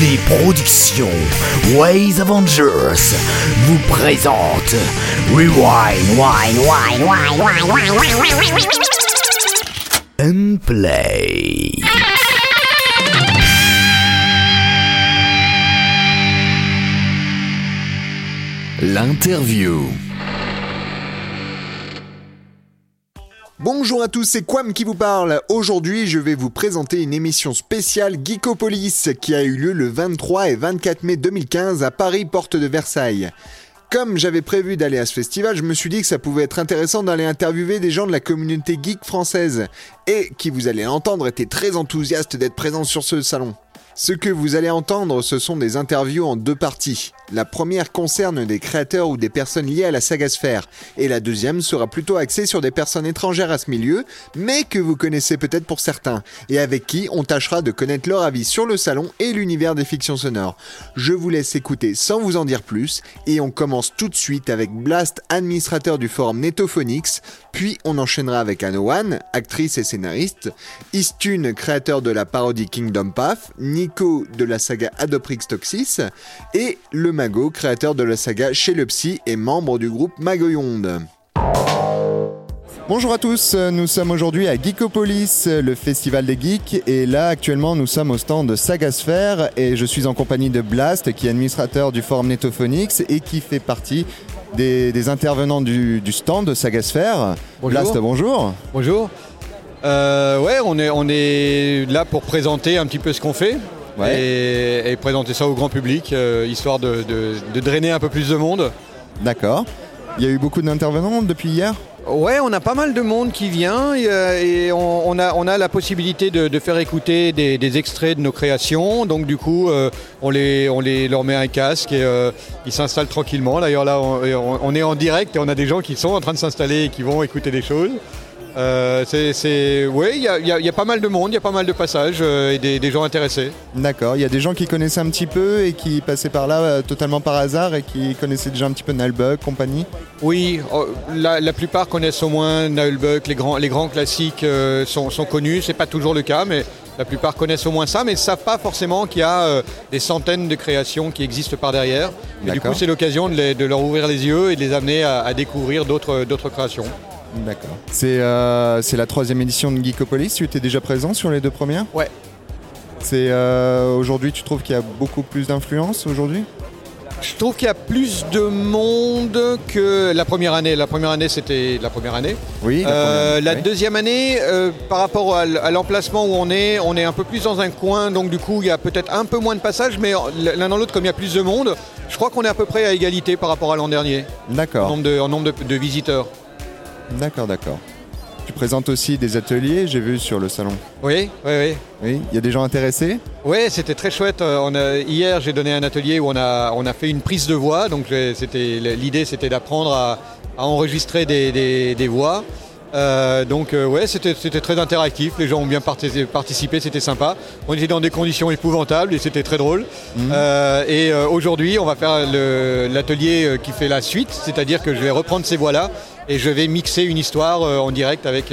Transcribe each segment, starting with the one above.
Les productions Ways Avengers vous présentent Rewind, Wine, Wine, Wine, Wine, Wine, Wine, Wine, and Play. L'interview. Bonjour à tous, c'est Quam qui vous parle. Aujourd'hui, je vais vous présenter une émission spéciale Geekopolis qui a eu lieu le 23 et 24 mai 2015 à Paris, porte de Versailles. Comme j'avais prévu d'aller à ce festival, je me suis dit que ça pouvait être intéressant d'aller interviewer des gens de la communauté geek française et qui, vous allez l'entendre, étaient très enthousiastes d'être présents sur ce salon. Ce que vous allez entendre, ce sont des interviews en deux parties. La première concerne des créateurs ou des personnes liées à la saga Sphère, et la deuxième sera plutôt axée sur des personnes étrangères à ce milieu, mais que vous connaissez peut-être pour certains, et avec qui on tâchera de connaître leur avis sur le salon et l'univers des fictions sonores. Je vous laisse écouter sans vous en dire plus, et on commence tout de suite avec Blast, administrateur du forum Netophonix, puis on enchaînera avec Anowan, actrice et scénariste, Istune, créateur de la parodie Kingdom Path, Nico de la saga Adoprix Toxis, et le Mago, créateur de la saga Chez le Psy et membre du groupe Magoyonde. Bonjour à tous, nous sommes aujourd'hui à Geekopolis, le festival des geeks, et là actuellement nous sommes au stand de Sagasphere et je suis en compagnie de Blast qui est administrateur du forum Netophonix et qui fait partie des, des intervenants du, du stand de Sagasphere. Bonjour. Blast, bonjour. Bonjour. Euh, ouais, on est, on est là pour présenter un petit peu ce qu'on fait Ouais. et, et présenter ça au grand public, euh, histoire de, de- de drainer un peu plus de monde. D'accord. Il y a eu beaucoup d'intervenants depuis hier? Ouais, on a pas mal de monde qui vient et, euh, et on, on a, on a la possibilité de, de faire écouter des, des extraits de nos créations. Donc du coup, euh, on, les, on les, leur met un casque et euh, ils s'installent tranquillement. D'ailleurs là, on, on- on est en direct et on a des gens qui sont en train de s'installer et qui vont écouter des choses. Euh, c'est, ouais, il y a, il y a- il y a pas mal de monde, il y a pas mal de passages euh, et des, des gens intéressés. D'accord, il y a des gens qui connaissaient un petit peu et qui passaient par là euh, totalement par hasard et qui connaissaient déjà un petit peu Nalbug, compagnie. Oui, oh, la, la plupart connaissent au moins Nullbuck, les grands, les grands classiques sont, sont connus, c'est pas toujours le cas, mais la plupart connaissent au moins ça, mais ne savent pas forcément qu'il y a des centaines de créations qui existent par derrière. Et du coup, c'est l'occasion de, leur ouvrir les yeux et de les amener à, à découvrir d'autres d'autres créations. D'accord. C'est euh, c'est la troisième édition de Geekopolis, tu étais déjà présent sur les deux premières Ouais. C'est euh, aujourd'hui, tu trouves qu'il y a beaucoup plus d'influence aujourd'hui? Je trouve qu'il y a plus de monde que la première année. La première année, c'était la première année. Oui. la Euh, première, la oui. deuxième année, euh, par rapport à, l'emplacement où on est, on est un peu plus dans un coin, donc du coup il y a peut-être un peu moins de passages, mais l'un dans l'autre, comme il y a plus de monde, je crois qu'on est à peu près à égalité par rapport à l'an dernier, en D'accord, nombre, de, en nombre de, de visiteurs. D'accord, d'accord. Tu présentes aussi des ateliers, j'ai vu sur le salon. Oui, oui, oui. Oui, il y a des gens intéressés? Oui, c'était très chouette. Euh, On a, hier, j'ai donné un atelier où on a, on a fait une prise de voix. Donc, l'idée, c'était d'apprendre à, à enregistrer des, des- des voix. Euh, donc, euh, ouais, c'était très interactif. Les gens ont bien parti- participé, c'était sympa. On était dans des conditions épouvantables et c'était très drôle. Euh, et aujourd'hui, on va faire l'atelier qui fait la suite, c'est-à-dire que je vais reprendre ces voix-là et je vais mixer une histoire en direct avec,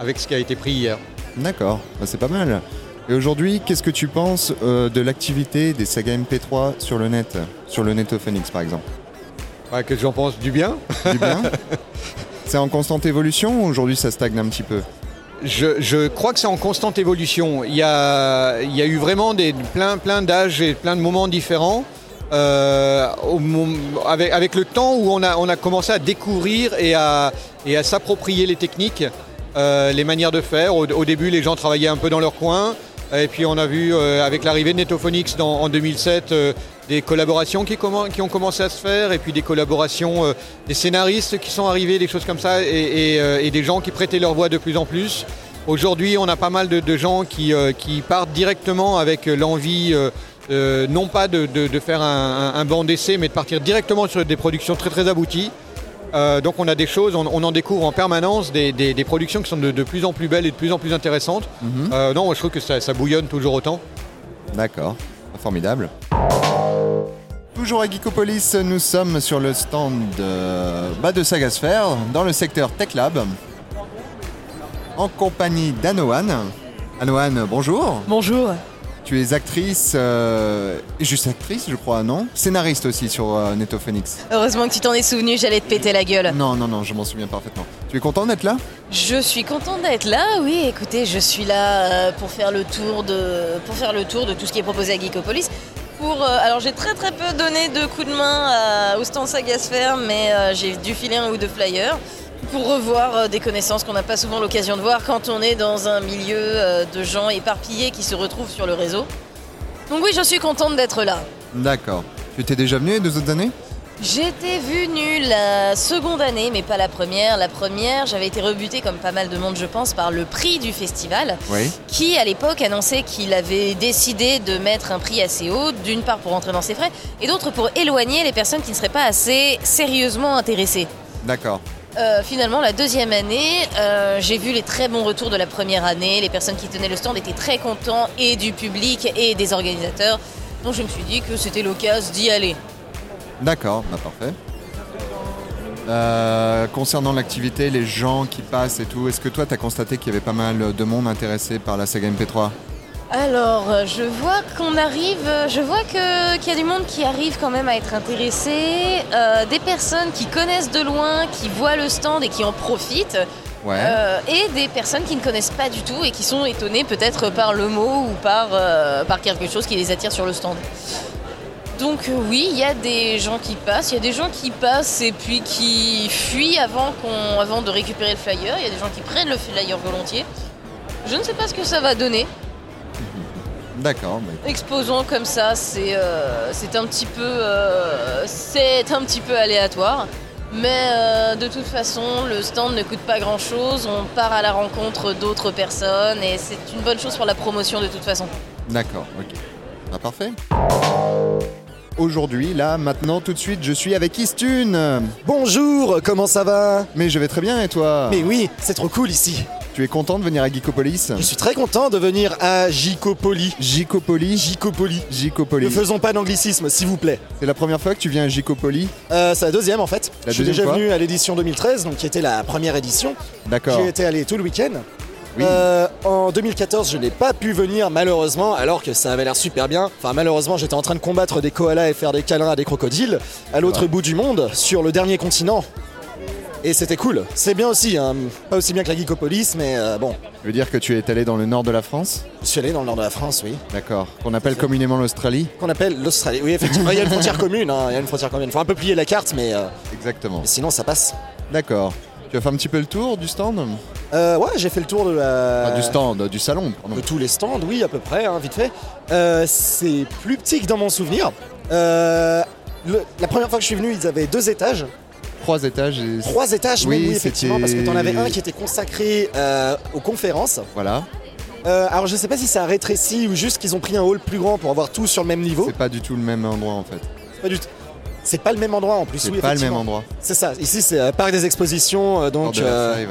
avec ce qui a été pris hier. D'accord, bah, c'est pas mal. Et aujourd'hui, qu'est-ce que tu penses de l'activité des sagas MP3 sur le net Sur le Netophonix par exemple? Ouais, que j'en pense? Du bien? Du bien? C'est en constante évolution ou aujourd'hui ça stagne un petit peu Je, crois que c'est en constante évolution. Il y a, eu vraiment plein, plein d'âges et plein de moments différents. Euh, avec, le temps où on a, commencé à découvrir et à, s'approprier les techniques, euh, les manières de faire. Au, début, les gens travaillaient un peu dans leur coin. Et puis on a vu euh, avec l'arrivée de Netophonix dans- en 2007 euh, des collaborations qui, ont commencé à se faire et puis des collaborations euh, des scénaristes qui sont arrivés, des choses comme ça et, et, euh, et des gens qui prêtaient leur voix de plus en plus. Aujourd'hui, on a pas mal de, de gens qui, euh, qui partent directement avec l'envie, non pas de, de- de faire un, un- un banc d'essai, mais de partir directement sur des productions très très abouties. Euh, donc on a des choses, on, on en découvre en permanence, des, des- des productions qui sont de, de plus en plus belles et de plus en plus intéressantes. Euh, non, moi, je trouve que ça, ça bouillonne toujours autant. D'accord, formidable. Toujours à Geekopolis, nous sommes sur le stand de, bah, de Sagasphere, dans le secteur Tech Lab, en compagnie d'Anoan. Anoan, bonjour. Bonjour. Tu es actrice, euh, juste actrice, je crois, non? Scénariste aussi sur euh. Heureusement que tu t'en es souvenu, j'allais te péter la gueule. Non, non, non, je m'en souviens parfaitement. Tu es content d'être là? Je suis contente d'être là, oui, écoutez, je suis là euh, pour faire le tour de, pour faire le tour de tout ce qui est proposé à Geekopolis. Euh, alors j'ai très très peu donné de coups de main à- au stand Sagasphère, mais euh, j'ai dû filer un ou deux flyers pour revoir euh, des connaissances qu'on n'a pas souvent l'occasion de voir quand on est dans un milieu de gens éparpillés qui se retrouvent sur le réseau. Donc oui, je suis contente d'être là. D'accord. Tu étais déjà venu les deux autres années? J'étais venue la seconde année, mais pas la première. La première, j'avais été rebutée, comme pas mal de monde, je pense, par le prix du festival, Oui. qui à l'époque annonçait qu'il avait décidé de mettre un prix assez haut, d'une part pour entrer dans ses frais, et d'autre pour éloigner les personnes qui ne seraient pas assez sérieusement intéressées. D'accord. Euh, finalement, la deuxième année, euh, j'ai vu les très bons retours de la première année. Les personnes qui tenaient le stand étaient très contents, et du public, et des organisateurs. Donc je me suis dit que c'était l'occasion d'y aller. D'accord, bah parfait. Euh, concernant l'activité, les gens qui passent et tout, est-ce que toi, tu as constaté qu'il y avait pas mal de monde intéressé par la saga MP3 Alors, euh, je vois qu'on arrive, euh, je vois qu'il y a du monde qui arrive quand même à être intéressé, euh, des personnes qui connaissent de loin, qui voient le stand et qui en profitent, Ouais. euh, et des personnes qui ne connaissent pas du tout et qui sont étonnées peut-être par le mot ou par, euh, par quelque chose qui les attire sur le stand. Donc euh, oui, il y a des gens qui passent, il y a des gens qui passent et puis qui fuient avant, qu'on, avant de récupérer le flyer, il y a des gens qui prennent le flyer volontiers. Je ne sais pas ce que ça va donner. D'accord. bah, Exposons comme ça, c'est euh, c'est un petit peu euh, c'est un petit peu aléatoire. Mais euh, de toute façon, le stand ne coûte pas grand chose. On part à la rencontre d'autres personnes et c'est une bonne chose pour la promotion de toute façon. D'accord, ok. Bah, parfait. Aujourd'hui, là, maintenant, tout de suite, je suis avec Istune. Bonjour, comment ça va? Mais je vais très bien et toi? Mais oui, c'est trop cool ici. Tu es content de venir à Geekopolis? Je suis très content de venir à Gicopoli. Gicopolis Gicopoli. Ne Gicopolis. faisons pas d'anglicisme, s'il vous plaît. C'est la première fois que tu viens à Gicopolis Euh, c'est la deuxième en fait. La Je suis déjà venu à l'édition 2013, donc qui était la première édition. D'accord. J'y étais allé tout le week-end. Oui. Euh, en 2014, je n'ai pas pu venir malheureusement, alors que ça avait l'air super bien. Enfin, malheureusement, j'étais en train de combattre des koalas et faire des câlins à des crocodiles à l'autre Ouais. bout du monde, sur le dernier continent. Et c'était cool. C'est bien aussi, hein. pas aussi bien que la Geekopolis, mais euh, bon. Je veux dire que tu es allé dans le nord de la France? Je suis allé dans le nord de la France, oui. D'accord. Qu'on appelle communément l'Australie? Qu'on appelle l'Australie. Oui, effectivement, il y a une frontière commune. hein, Il y a une frontière commune. Faut un peu plier la carte, mais, euh, Exactement. mais sinon ça passe. D'accord. Tu as fait un petit peu le tour du stand? Euh, ouais, j'ai fait le tour de la. Enfin, Du stand, du salon, pardon. de tous les stands, oui, à peu près, hein, vite fait. Euh, c'est plus petit que dans mon souvenir. Euh, le- la première fois que je suis venu, ils avaient deux étages. Trois étages et... Trois étages, Oui, même, oui, effectivement, c'était- parce que t'en avais un qui était consacré euh, aux conférences. Voilà. Euh, alors, je sais pas si ça a rétréci ou juste qu'ils ont pris un hall plus grand pour avoir tout sur le même niveau. C'est pas du tout le même endroit en fait. C'est pas du tout. C'est pas le même endroit en plus. C'est oui, pas le même effectivement. endroit. C'est ça. Ici, c'est euh, parc des expositions, euh, Hors donc. de euh, ouais.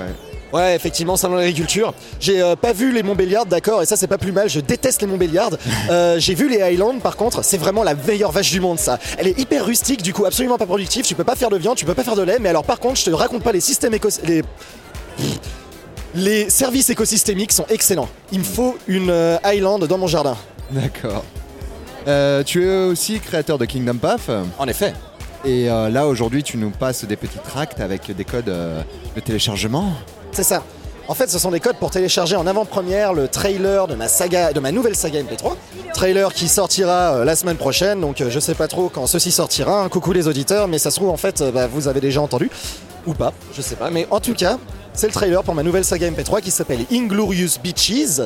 Ouais, effectivement, salon de l'agriculture. J'ai euh, pas vu les Montbéliards, d'accord, et ça c'est pas plus mal. Je déteste les Montbéliards. Euh, J'ai vu les Highlands, par contre, c'est vraiment la meilleure vache du monde, ça. Elle est hyper rustique, du coup absolument pas productive. Tu peux pas faire de viande, tu peux pas faire de lait, mais alors par contre, je te raconte pas les systèmes éco les les services écosystémiques sont excellents. Il me faut une euh, Highland dans mon jardin. D'accord. Tu es aussi créateur de Kingdom Path. En effet. Et là aujourd'hui tu nous passes des petits tracts avec des codes de téléchargement. C'est ça. En fait, ce sont des codes pour télécharger en avant-première le trailer de ma saga, de ma nouvelle saga MP3. Trailer qui sortira euh, la semaine prochaine, donc euh, je sais pas trop quand ceci sortira. Coucou les auditeurs, mais ça se trouve en fait, euh, bah, vous avez déjà entendu ou pas, je sais pas. Mais en tout cas, c'est le trailer pour ma nouvelle saga MP3 qui s'appelle Inglorious Beaches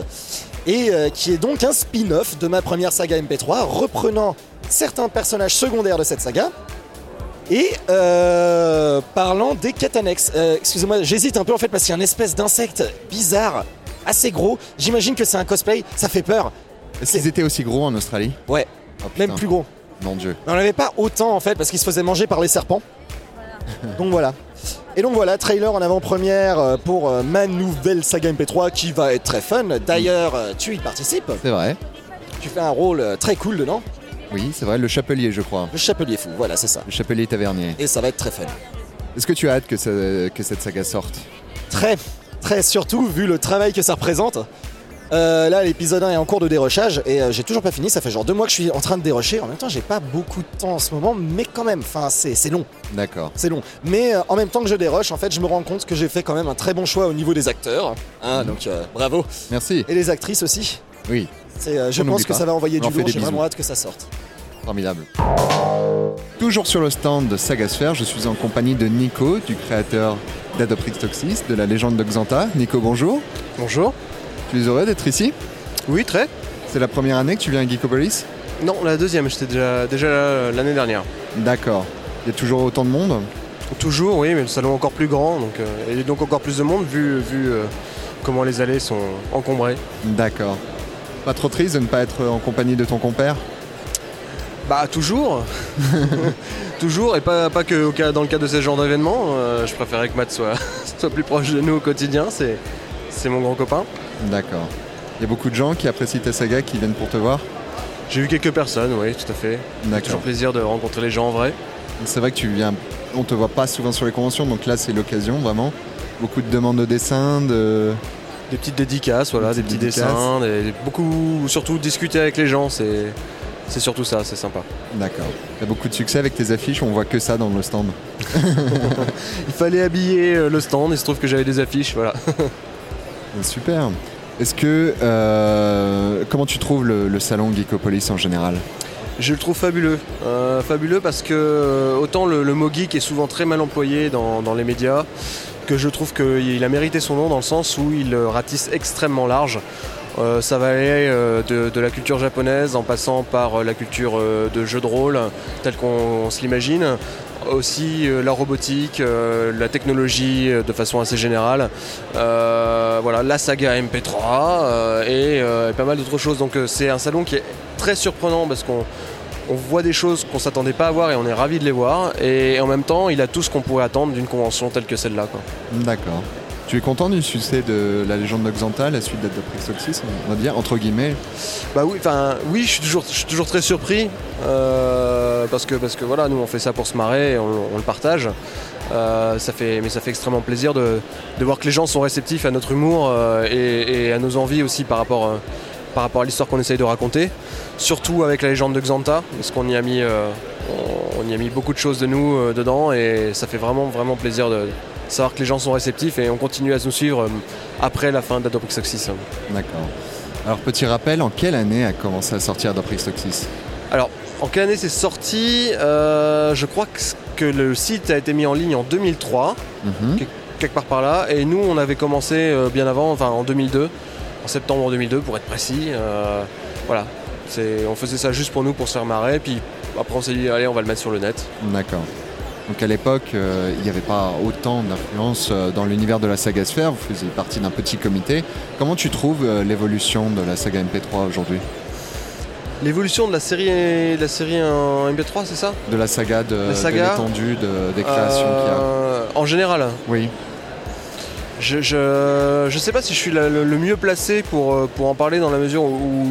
et euh, qui est donc un spin-off de ma première saga MP3, reprenant certains personnages secondaires de cette saga et euh, parlant des quêtes annexes, euh, excusez-moi, j'hésite un peu en fait parce qu'il y a une espèce d'insecte bizarre, assez gros. J'imagine que c'est un cosplay, ça fait peur. Est-ce qu'ils étaient aussi gros en Australie? Ouais, Oh, même plus gros. Mon dieu. On n'avait pas autant en fait parce qu'il se faisait manger par les serpents. donc voilà. Et donc voilà, trailer en avant-première euh, pour euh, ma nouvelle saga MP3 qui va être très fun. D'ailleurs, euh, tu y participes. C'est vrai. Tu fais un rôle très cool dedans. Oui, c'est vrai, le chapelier je crois. Le chapelier fou, voilà, c'est ça. Le chapelier tavernier. Et ça va être très fun. Est-ce que tu as hâte que, ce- que cette saga sorte? Très, très surtout vu le travail que ça représente. Euh, là, l'épisode 1 est en cours de dérochage et euh, j'ai toujours pas fini. Ça fait genre deux mois que je suis en train de dérocher. En même temps, j'ai pas beaucoup de temps en ce moment, mais quand même, enfin, c'est long. D'accord. C'est long. Mais euh, en même temps que je déroche, en fait, je me rends compte que j'ai fait quand même un très bon choix au niveau des acteurs. Hein, donc euh, bravo. Merci. Et les actrices aussi. Oui, je On pense que pas. ça va envoyer On du lourd. J'ai vraiment hâte que ça sorte. Formidable. Toujours sur le stand de Sagasphere, je suis en compagnie de Nico, du créateur d'Adoprix Toxis, de la légende de Xanta. Nico, bonjour. Bonjour. Tu es heureux d'être ici? Oui, très. C'est la première année que tu viens à Geekopolis? Non, la deuxième, j'étais déjà, déjà là euh, l'année dernière. D'accord. Il y a toujours autant de monde? Toujours, oui, mais le salon est encore plus grand, donc, euh, et donc encore plus de monde vu, vu euh, comment les allées sont encombrées. D'accord. Pas trop triste de ne pas être en compagnie de ton compère? Bah toujours Toujours, et pas, pas que au cas, dans le cadre de ce genre d'événement. euh, je préférais que Matt soit, soit plus proche de nous au quotidien, c'est, c'est mon grand copain. D'accord. Il y a beaucoup de gens qui apprécient ta saga, qui viennent pour te voir J'ai vu quelques personnes, oui, tout à fait. D'accord. Toujours plaisir de rencontrer les gens en vrai. C'est vrai que tu viens, on te voit pas souvent sur les conventions, donc là c'est l'occasion vraiment. Beaucoup de demandes de dessins, de... Des petites dédicaces, voilà, Des petits dédicaces. dessins, des- beaucoup, surtout discuter avec les gens, c'est, c'est surtout ça, c'est sympa. D'accord. Tu as beaucoup de succès avec tes affiches, on voit que ça dans le stand. Il fallait habiller euh, le stand, il se trouve que j'avais des affiches, voilà. Super. Est-ce que... euh, comment tu trouves le, le salon Geekopolis en général? Je le trouve fabuleux. Euh, fabuleux parce que autant le, le mot geek est souvent très mal employé dans, dans les médias, que je trouve qu'il a mérité son nom dans le sens où il ratisse extrêmement large. Euh, ça va aller euh, de, la culture japonaise en passant par euh, la culture de jeux de rôle telle qu'on se l'imagine, aussi la robotique, la technologie de façon assez générale, voilà, la saga MP3 euh, et, et pas mal d'autres choses. Donc c'est un salon qui est très surprenant parce qu'on on voit des choses qu'on s'attendait pas à voir et on est ravi de les voir. Et en même temps, il a tout ce qu'on pourrait attendre d'une convention telle que celle-là. D'accord. Tu es content du succès de la légende de Xanta, la suite d'Adoprix Toxis, on va dire, entre guillemets? Bah oui, enfin oui, je suis toujours, toujours très surpris euh, parce que parce que voilà, nous on fait ça pour se marrer, on, on le partage. Euh, ça fait, mais ça fait extrêmement plaisir de, de voir que les gens sont réceptifs à notre humour euh, et, à nos envies aussi par rapport, par rapport à l'histoire qu'on essaye de raconter. Surtout avec la légende de Xanta, parce qu'on y a mis, on, y a mis beaucoup de choses de nous dedans et ça fait vraiment vraiment plaisir de savoir que les gens sont réceptifs et on continue à nous suivre euh, après la fin d'Adoprix Toxis. D'accord. Alors petit rappel, en quelle année a commencé à sortir Adoprix Toxis Alors, en quelle année c'est sorti? Euh, Je crois que, le site a été mis en ligne en 2003, Mhm. quelque part par là, et nous on avait commencé euh, bien avant, enfin en 2002, en septembre 2002 pour être précis. Euh, voilà, on faisait ça juste pour nous, pour se faire marrer, puis après on s'est dit allez on va le mettre sur le net. D'accord. Donc à l'époque, euh, il n'y avait pas autant d'influence euh, dans l'univers de la saga Sphère, vous faisiez partie d'un petit comité. Comment tu trouves euh, l'évolution de la saga MP3 aujourd'hui? L'évolution de la série, de la série en MP3, c'est ça? De la saga, de, La saga de l'étendue, de- des créations qu'il y a. En général, Oui, Je, je, je sais pas si je suis la- le, le mieux placé pour, pour en parler dans la mesure où,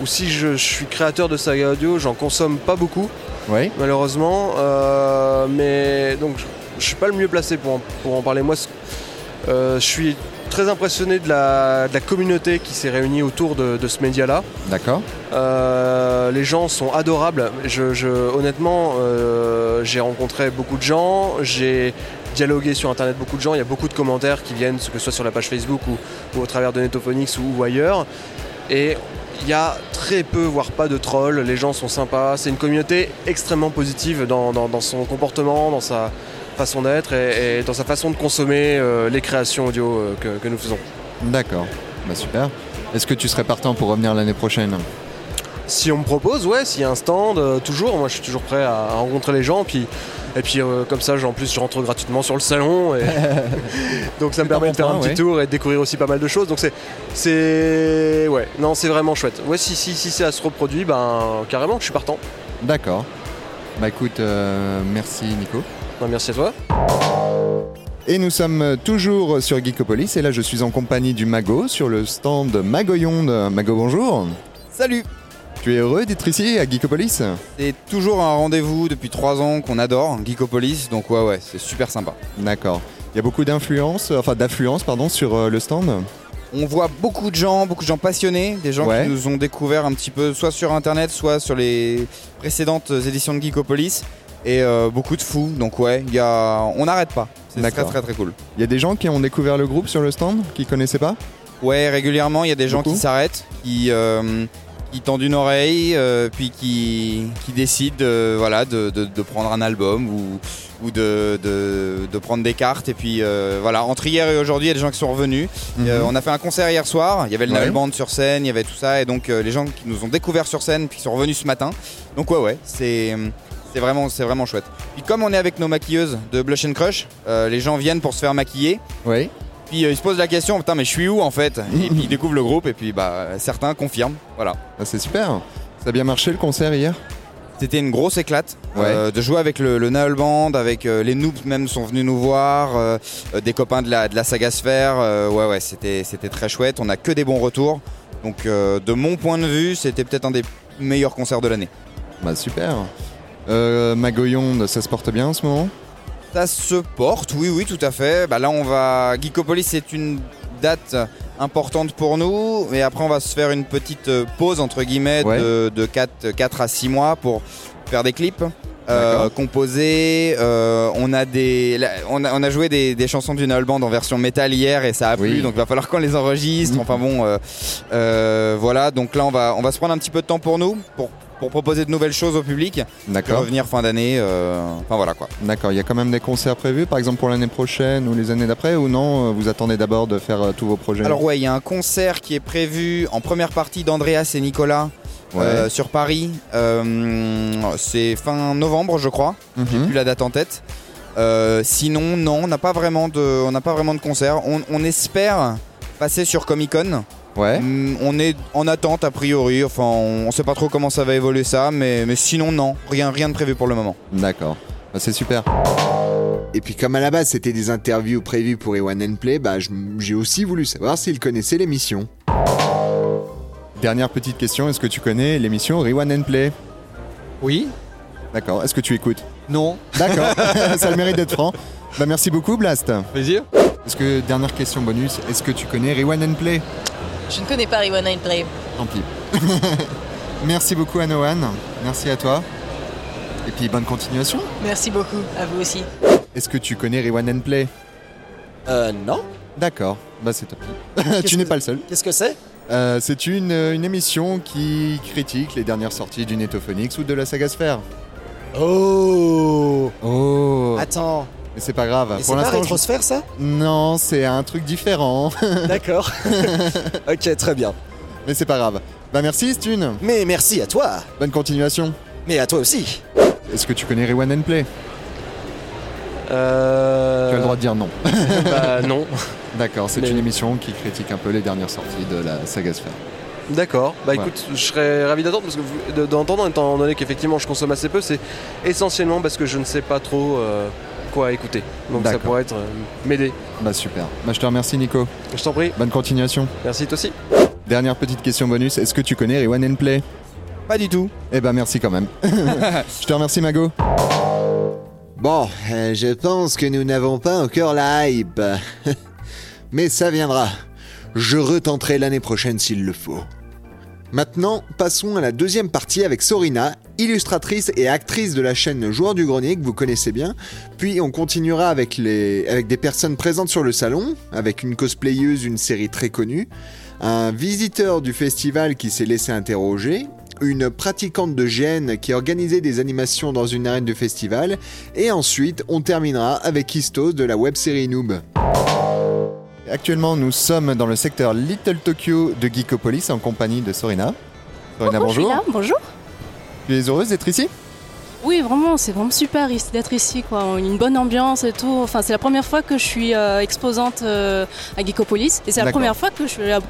où si je, je suis créateur de saga audio, j'en consomme pas beaucoup oui, malheureusement. Euh, mais donc je, suis pas le mieux placé pour en, pour en parler. Moi, euh, je suis très impressionné de la, de la communauté qui s'est réunie autour de, de ce média-là. d'accord. Euh, les gens sont adorables. Je, je- honnêtement, euh, j'ai rencontré beaucoup de gens, j'ai dialogué sur internet beaucoup de gens. Il y a beaucoup de commentaires qui viennent, que ce soit sur la page Facebook ou, ou au travers de Netophonix ou, ou ailleurs. Et il y a très peu, voire pas de trolls. Les gens sont sympas. C'est une communauté extrêmement positive dans, dans- dans son comportement, dans sa façon d'être et, et dans sa façon de consommer euh, les créations audio euh, que- que nous faisons. D'accord. Bah super. Est-ce que tu serais partant pour revenir l'année prochaine? Si on me propose, ouais, s'il y a un stand, euh, toujours, moi je suis toujours prêt à, à rencontrer les gens. Puis, et puis euh, comme ça, en plus, je rentre gratuitement sur le salon. Et donc ça me permet de faire point, un petit ouais. tour et de découvrir aussi pas mal de choses. Donc c'est. c'est ouais, non, c'est vraiment chouette. Ouais, si, si, si ça se reproduit, ben carrément, je suis partant. D'accord. Bah écoute, euh, merci Nico. Ben, merci à toi. Et nous sommes toujours sur Geekopolis et là je suis en compagnie du Mago sur le stand Magoyonde. Mago bonjour. Salut Tu es heureux d'être ici à Geekopolis C'est toujours un rendez-vous depuis trois ans qu'on adore, Geekopolis, donc ouais ouais, c'est super sympa. D'accord. Il y a beaucoup d'influence, enfin d'affluence pardon sur euh, le stand. on voit beaucoup de gens, beaucoup de gens passionnés, des gens Ouais. qui nous ont découvert un petit peu soit sur internet, soit sur les précédentes éditions de Geekopolis. Et euh, beaucoup de fous, donc ouais, y a... on n'arrête pas. C'est très très très cool. Il y a des gens qui ont découvert le groupe sur le stand, qui connaissaient pas? Ouais, régulièrement, il y a des gens qui s'arrêtent, qui, euh, qui tendent une oreille, euh, puis qui, qui décident euh, voilà, de, de- de prendre un album ou, ou de, prendre des cartes. Et puis euh, voilà, entre hier et aujourd'hui, il y a des gens qui sont revenus. Mhm. Euh, on a fait un concert hier soir, il y avait le Ouais. Band sur scène, il y avait tout ça, et donc les gens qui nous ont découvert sur scène, puis qui sont revenus ce matin. Donc ouais, ouais, c'est... C'est vraiment, c'est vraiment chouette. Puis comme on est avec nos maquilleuses de Blush and Crush, les gens viennent pour se faire maquiller. Oui. Puis euh, ils se posent la question, putain mais je suis où en fait? Et puis ils découvrent le groupe et puis bah certains confirment. Voilà. Ah, c'est super. Ça a bien marché le concert hier? C'était une grosse éclate euh, de jouer avec le, le Band, avec euh, les noobs même sont venus nous voir, euh, des copains de la, de la saga Sphère. ouais ouais c'était c'était très chouette. On a que des bons retours. Donc de mon point de vue, c'était peut-être un des meilleurs concerts de l'année. Bah super. Magoyonde, ça se porte bien en ce moment? Ça se porte, oui, oui, tout à fait. Bah là, on va. Geekopolis, c'est une date importante pour nous. Et après, on va se faire une petite euh, pause, entre guillemets, Ouais. de, de 4, 4 à 6 mois pour faire des clips. euh, composer, euh, on a des, on a, on a joué des, des chansons du Null Band en version métal hier et ça a Oui. plu donc il va falloir qu'on les enregistre. Mhm. Enfin bon, euh, voilà donc là on va, on va se prendre un petit peu de temps pour nous pour, pour proposer de nouvelles choses au public D'accord. revenir fin d'année. euh, enfin voilà quoi. D'accord. Il y a quand même des concerts prévus, par exemple pour l'année prochaine ou les années d'après, ou non euh, Vous attendez d'abord de faire euh, tous vos projets? Alors ouais, il y a un concert qui est prévu en première partie d'Andreas et Nicolas Ouais. euh, sur Paris. Euh, c'est fin novembre, je crois. Mhm. J'ai plus la date en tête. Euh, sinon, non, on n'a pas vraiment de, on n'a pas vraiment de concert. On, on espère passer sur Comic Con. Ouais. Mm, On est en attente a priori. Enfin, on, on sait pas trop comment ça va évoluer ça, mais, mais sinon non, rien, rien de prévu pour le moment. D'accord. Bah, c'est super. Et puis comme à la base c'était des interviews prévues pour Ewan and Play, bah, j'ai aussi voulu savoir s'il connaissait l'émission. Dernière petite question, est-ce que tu connais l'émission Rewan and Play? Oui D'accord, est-ce que tu écoutes? Non D'accord, ça a le mérite d'être franc. Bah merci beaucoup Blast. Plaisir Est-ce que, dernière question bonus, est-ce que tu connais Rewan and Play? Je ne connais pas Rewan and Play. Tant pis. merci beaucoup Anoan, merci à toi. Et puis bonne continuation. Merci beaucoup, à vous aussi. Est-ce que tu connais Rewan and Play? Euh, non. D'accord, bah c'est top. Tu n'es pas le seul. Qu'est-ce que c'est? Euh, c'est une, une émission qui critique les dernières sorties du Netophonix ou de la saga Sphère. Oh Oh Attends, Mais c'est pas grave. et c'est pas je- rétrosphère ça? Non, c'est un truc différent. D'accord. ok, très bien. Mais c'est pas grave. Bah merci Stune. Mais merci à toi. Bonne continuation. Mais à toi aussi. Est-ce que tu connais Rewan and Play? Euh, Tu as le droit de dire non. bah non. D'accord, c'est Mais- une émission qui critique un peu les dernières sorties de la saga Sphère. D'accord. Bah Ouais. écoute, je serais ravi d'attendre parce que vous- de- d'entendre étant donné qu'effectivement je consomme assez peu, c'est essentiellement parce que je ne sais pas trop euh, quoi écouter. Donc ça pourrait être euh, m'aider. Bah super. Bah je te remercie Nico. Je t'en prie. Bonne continuation. Merci toi aussi. Dernière petite question bonus, est-ce que tu connais Rewan and Play? Pas du tout. Eh ben merci quand même. je te remercie Mago. Bon, euh, je pense que nous n'avons pas encore la hype. Mais ça viendra. Je retenterai l'année prochaine s'il le faut. Maintenant, passons à la deuxième partie avec Sorina, illustratrice et actrice de la chaîne Joueur du Grenier que vous connaissez bien. Puis on continuera avec, les... avec des personnes présentes sur le salon, avec une cosplayeuse d'une série très connue, un visiteur du festival qui s'est laissé interroger, une pratiquante de GN qui organisait des animations dans une arène de festival, et ensuite on terminera avec Istos de la web-série Noob. Actuellement, nous sommes dans le secteur Little Tokyo de Geekopolis en compagnie de Sorina. Sorina, Je suis bonjour. là, bonjour. Tu es heureuse d'être ici? Oui, vraiment, c'est vraiment super d'être ici, quoi. Une bonne ambiance et tout. Enfin, c'est la première fois que je suis euh, exposante euh, à Geekopolis. Et c'est la première fois que je,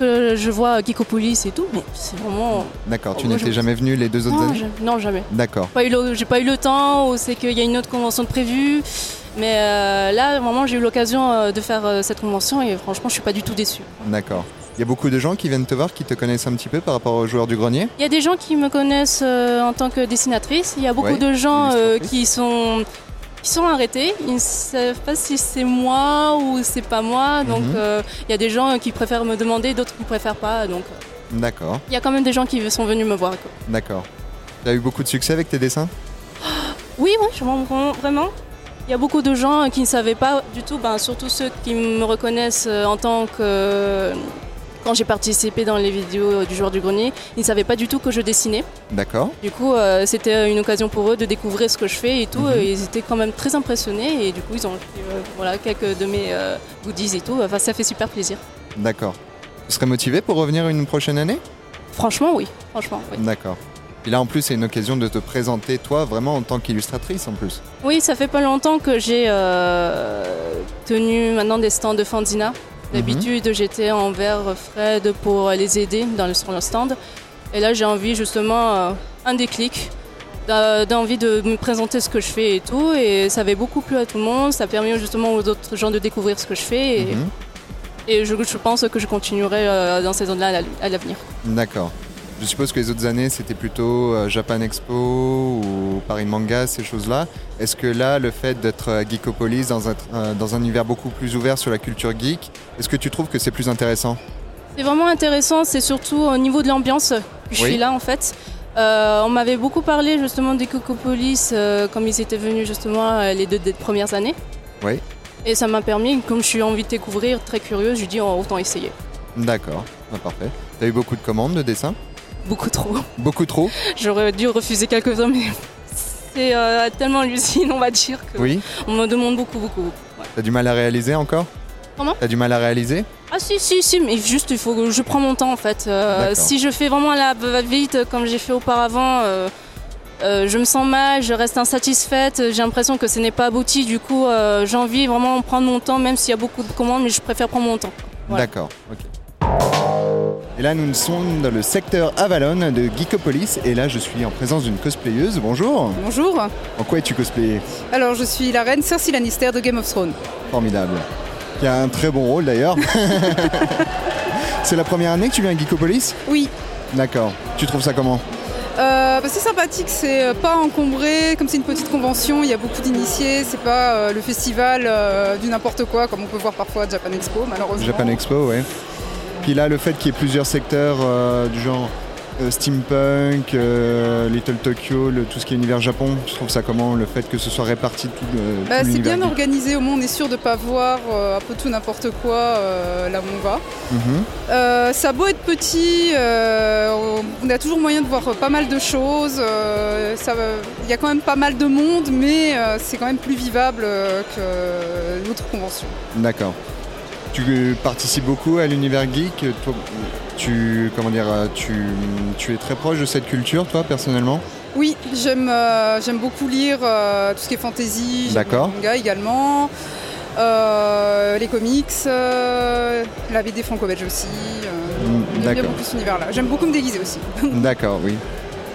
je vois Geekopolis et tout. C'est vraiment. D'accord, tu Oh, moi, n'étais jamais venu les deux autres Non, années je- non, jamais. D'accord. J'ai pas eu le temps, ou c'est qu'il y a une autre convention de prévue. Mais euh, là, vraiment, j'ai eu l'occasion euh, de faire euh, cette convention et franchement, je suis pas du tout déçue. D'accord. Il y a beaucoup de gens qui viennent te voir, qui te connaissent un petit peu par rapport aux joueurs du grenier? Il y a des gens qui me connaissent euh, en tant que dessinatrice. Il y a beaucoup Ouais, de gens euh, qui sont qui sont arrêtés. Ils ne savent pas si c'est moi ou c'est pas moi. Donc Mhm. euh, il y a des gens qui préfèrent me demander, d'autres qui préfèrent pas. Donc D'accord, il y a quand même des gens qui sont venus me voir. d'accord. Tu as eu beaucoup de succès avec tes dessins? Oui, oui, rends vraiment. Il y a beaucoup de gens qui ne savaient pas du tout, ben, surtout ceux qui me reconnaissent euh, en tant que. Quand j'ai participé dans les vidéos du joueur du grenier, ils ne savaient pas du tout que je dessinais. D'accord. Du coup, euh, c'était une occasion pour eux de découvrir ce que je fais et tout. Mhm. et ils étaient quand même très impressionnés et du coup, ils ont euh, voilà, quelques de mes euh, goodies et tout. Enfin, ça fait super plaisir. D'accord. Tu serais motivé pour revenir une prochaine année? Franchement, oui. Franchement, oui. D'accord. Et là en plus c'est une occasion de te présenter toi vraiment en tant qu'illustratrice en plus. Oui, ça fait pas longtemps que j'ai euh, tenu maintenant des stands de Fanzina. D'habitude, j'étais envers Fred pour les aider dans le, sur le stand. Et là, j'ai envie justement euh, un déclic, d'envie de me présenter ce que je fais et tout. Et ça avait beaucoup plu à tout le monde. Ça a permis justement aux autres gens de découvrir ce que je fais. Et, Mhm. et je, je pense que je continuerai euh, dans ces zones-là à l'avenir. D'accord. Je suppose que les autres années c'était plutôt euh, Japan Expo ou Paris Manga, ces choses-là. Est-ce que là, le fait d'être à Geekopolis dans un, euh, dans un univers beaucoup plus ouvert sur la culture geek, est-ce que tu trouves que c'est plus intéressant? C'est vraiment intéressant, c'est surtout au niveau de l'ambiance que je Oui. suis là en fait. Euh, on m'avait beaucoup parlé justement des Cocopolis euh, comme ils étaient venus justement euh, les deux, premières années. Oui. Et ça m'a permis, comme je suis envie de découvrir, très curieuse, je dis oh, autant essayer. D'accord, Ah, parfait. T'as eu beaucoup de commandes de dessins? Beaucoup trop. Beaucoup trop J'aurais dû refuser quelques-uns, mais c'est euh, tellement lucide, on va dire, que Oui. on me demande beaucoup, beaucoup. beaucoup. Ouais. T'as du mal à réaliser encore? Comment? T'as du mal à réaliser? Ah si si si mais juste il faut que je prends mon temps en fait. Euh, si je fais vraiment la va-vite comme j'ai fait auparavant, euh, euh, je me sens mal, je reste insatisfaite, j'ai l'impression que ce n'est pas abouti. Du coup euh, j'ai envie vraiment de prendre mon temps même s'il y a beaucoup de commandes mais je préfère prendre mon temps. Voilà. D'accord, ok. Et là, nous sommes dans le secteur Avalon de Geekopolis. Et là, je suis en présence d'une cosplayeuse. Bonjour. Bonjour, En quoi es-tu cosplayée? Alors je suis la reine Cersei Lannister de Game of Thrones. Formidable. Qui a un très bon rôle d'ailleurs. C'est la première année que tu viens à Geekopolis? Oui, D'accord. Tu trouves ça comment? Euh, bah, c'est sympathique, c'est euh, pas encombré, comme c'est une petite convention, il y a beaucoup d'initiés, c'est pas euh, le festival euh, du n'importe quoi comme on peut voir parfois à Japan Expo malheureusement. Japan Expo, ouais. Puis là, le fait qu'il y ait plusieurs secteurs euh, du genre euh, steampunk, euh, Little Tokyo, le- tout ce qui est univers Japon, tu trouves ça comment Le fait que ce soit réparti tout, Bah, tout c'est bien organisé, au moins on est sûr de pas voir un peu tout n'importe quoi là où on va. Mhm. Ça a beau être petit, on a toujours moyen de voir pas mal de choses. Il y a quand même pas mal de monde, mais c'est quand même plus vivable que l'autre convention. D'accord. Tu participes beaucoup à l'univers geek. Toi, tu, comment dire, tu, tu es très proche de cette culture, toi, personnellement? Oui, j'aime euh, j'aime beaucoup lire euh, tout ce qui est fantasy, D'accord. manga également, euh, les comics, la BD franco-belge aussi. j'aime bien beaucoup cet univers-là. J'aime beaucoup me déguiser aussi. D'accord, oui.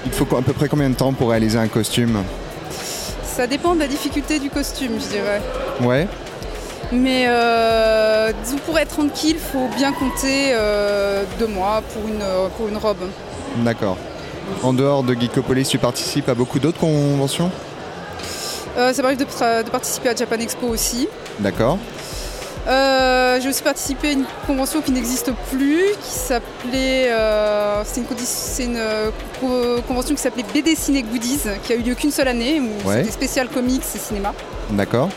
Il te faut à peu près combien de temps pour réaliser un costume? Ça dépend de la difficulté du costume, je dirais. Ouais. Mais euh, disons, pour être tranquille, il faut bien compter euh, deux mois pour une, pour une robe. D'accord. En dehors de Geekopolis, tu participes à beaucoup d'autres conventions? Euh, ça m'arrive de, participer à Japan Expo aussi. D'accord. J'ai aussi participé à une convention qui n'existe plus, qui s'appelait. c'est une, convention qui s'appelait BD Ciné Goodies, qui a eu lieu qu'une seule année, où Ouais. c'était spécial comics et cinéma. D'accord.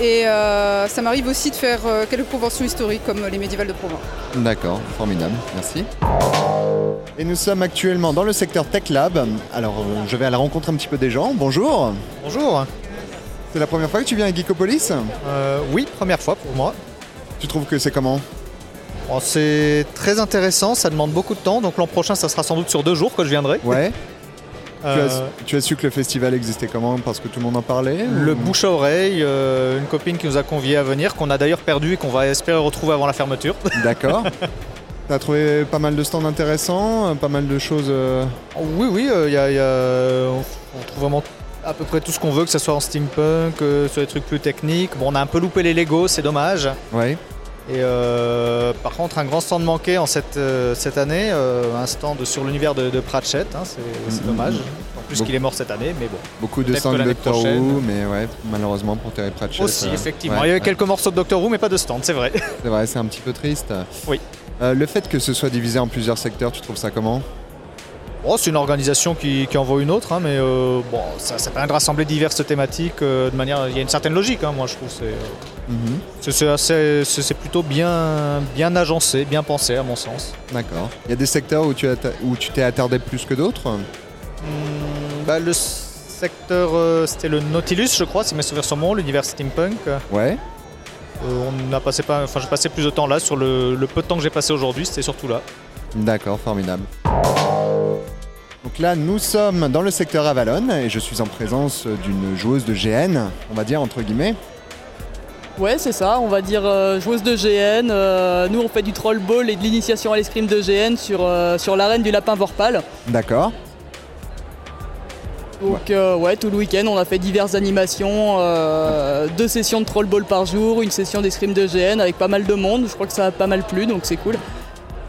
Et euh, ça m'arrive aussi de faire euh, quelques conventions historiques comme les médiévales de Provence. D'accord, formidable, merci. Et nous sommes actuellement dans le secteur Tech Lab. Alors, euh, je vais à la rencontre un petit peu des gens. Bonjour. Bonjour. C'est la première fois que tu viens à Geekopolis Euh, oui, première fois pour moi. Tu trouves que c'est comment Bon, c'est très intéressant, ça demande beaucoup de temps. Donc l'an prochain, ça sera sans doute sur deux jours que je viendrai. Ouais. Tu, Euh, as, tu as su que le festival existait comment Parce que tout le monde en parlait le ou- bouche à oreille, euh, une copine qui nous a conviés à venir, qu'on a d'ailleurs perdu et qu'on va espérer retrouver avant la fermeture. D'accord. T'as trouvé pas mal de stands intéressants, euh, pas mal de choses. euh, oui, oui, euh, il y a- il y a- on trouve vraiment à peu près tout ce qu'on veut, que ce soit en steampunk, sur des trucs plus techniques. Bon, on a un peu loupé les Lego, c'est dommage. Ouais. Et euh, par contre, un grand stand manqué en cette, euh, cette année, euh, un stand sur l'univers de, de Pratchett, hein, c'est Mhm. dommage. En plus qu'il est mort cette année, mais bon. Beaucoup de stands de Doctor Who, mais ouais, malheureusement pour Terry Pratchett. Aussi, euh, effectivement. ouais, Il y a eu ouais. quelques morceaux de Doctor Who, mais pas de stand, c'est vrai. C'est vrai, c'est un petit peu triste. Oui. Euh, le fait que ce soit divisé en plusieurs secteurs, tu trouves ça comment? Bon, c'est une organisation qui, qui envoie une autre, hein, mais euh, bon, ça, ça permet de rassembler diverses thématiques euh, de manière. Il y a une certaine logique, hein, moi je trouve. C'est euh, c'est- plutôt bien, bien agencé, bien pensé à mon sens. D'accord. Il y a des secteurs où tu t'es attardé plus que d'autres? Hum, bah, le secteur, euh, c'était le Nautilus, je crois, si mes souvenirs sont bons, l'univers steampunk. Euh, Ouais. on a passé pas, enfin, j'ai passé plus de temps là. Sur le, le peu de temps que j'ai passé aujourd'hui, c'était surtout là. D'accord, formidable. Donc là, nous sommes dans le secteur Avalon et je suis en présence d'une joueuse de GN, on va dire entre guillemets. Ouais, c'est ça, on va dire euh, joueuse de GN. euh, nous, on fait du troll ball et de l'initiation à l'escrime de GN sur, euh, sur l'arène du Lapin Vorpal. D'accord. Donc, ouais, tout le week-end, on a fait diverses animations, deux sessions de troll ball par jour, une session d'escrime de GN avec pas mal de monde. Je crois que ça a pas mal plu, donc c'est cool.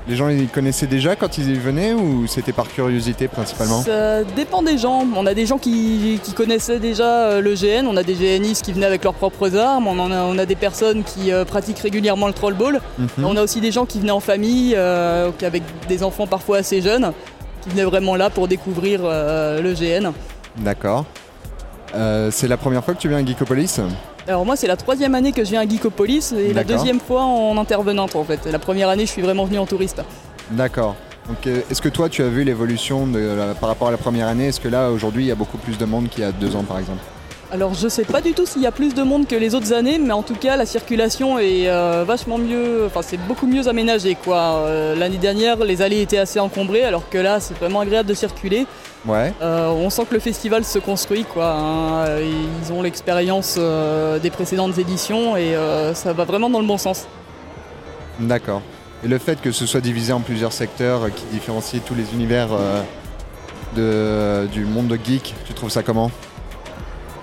Les gens ils connaissaient déjà quand ils y venaient ou c'était par curiosité principalement Ça dépend des gens. On a des gens qui, qui connaissaient déjà euh, le GN, on a des GNistes qui venaient avec leurs propres armes, on, en a, on a des personnes qui euh, pratiquent régulièrement le troll ball. Mhm. On a aussi des gens qui venaient en famille, euh, avec des enfants parfois assez jeunes, qui venaient vraiment là pour découvrir euh, le GN. D'accord. Euh, c'est la première fois que tu viens à Geekopolis? Alors moi c'est la troisième année que je viens à Geekopolis et la deuxième fois en intervenante en fait. La première année je suis vraiment venu en touriste. D'accord. Donc, euh, est-ce que toi, tu as vu l'évolution par rapport à la première année? Est-ce que là, aujourd'hui, il y a beaucoup plus de monde qu'il y a deux ans, par exemple? Alors je sais pas du tout s'il y a plus de monde que les autres années, mais en tout cas la circulation est euh, vachement mieux, enfin c'est beaucoup mieux aménagé quoi. Euh, L'année dernière les allées étaient assez encombrées alors que là c'est vraiment agréable de circuler. Ouais. Euh, on sent que le festival se construit quoi. hein. Ils ont l'expérience des précédentes éditions et ça va vraiment dans le bon sens. D'accord. Et le fait que ce soit divisé en plusieurs secteurs qui différencient tous les univers de- du monde de geek, tu trouves ça comment?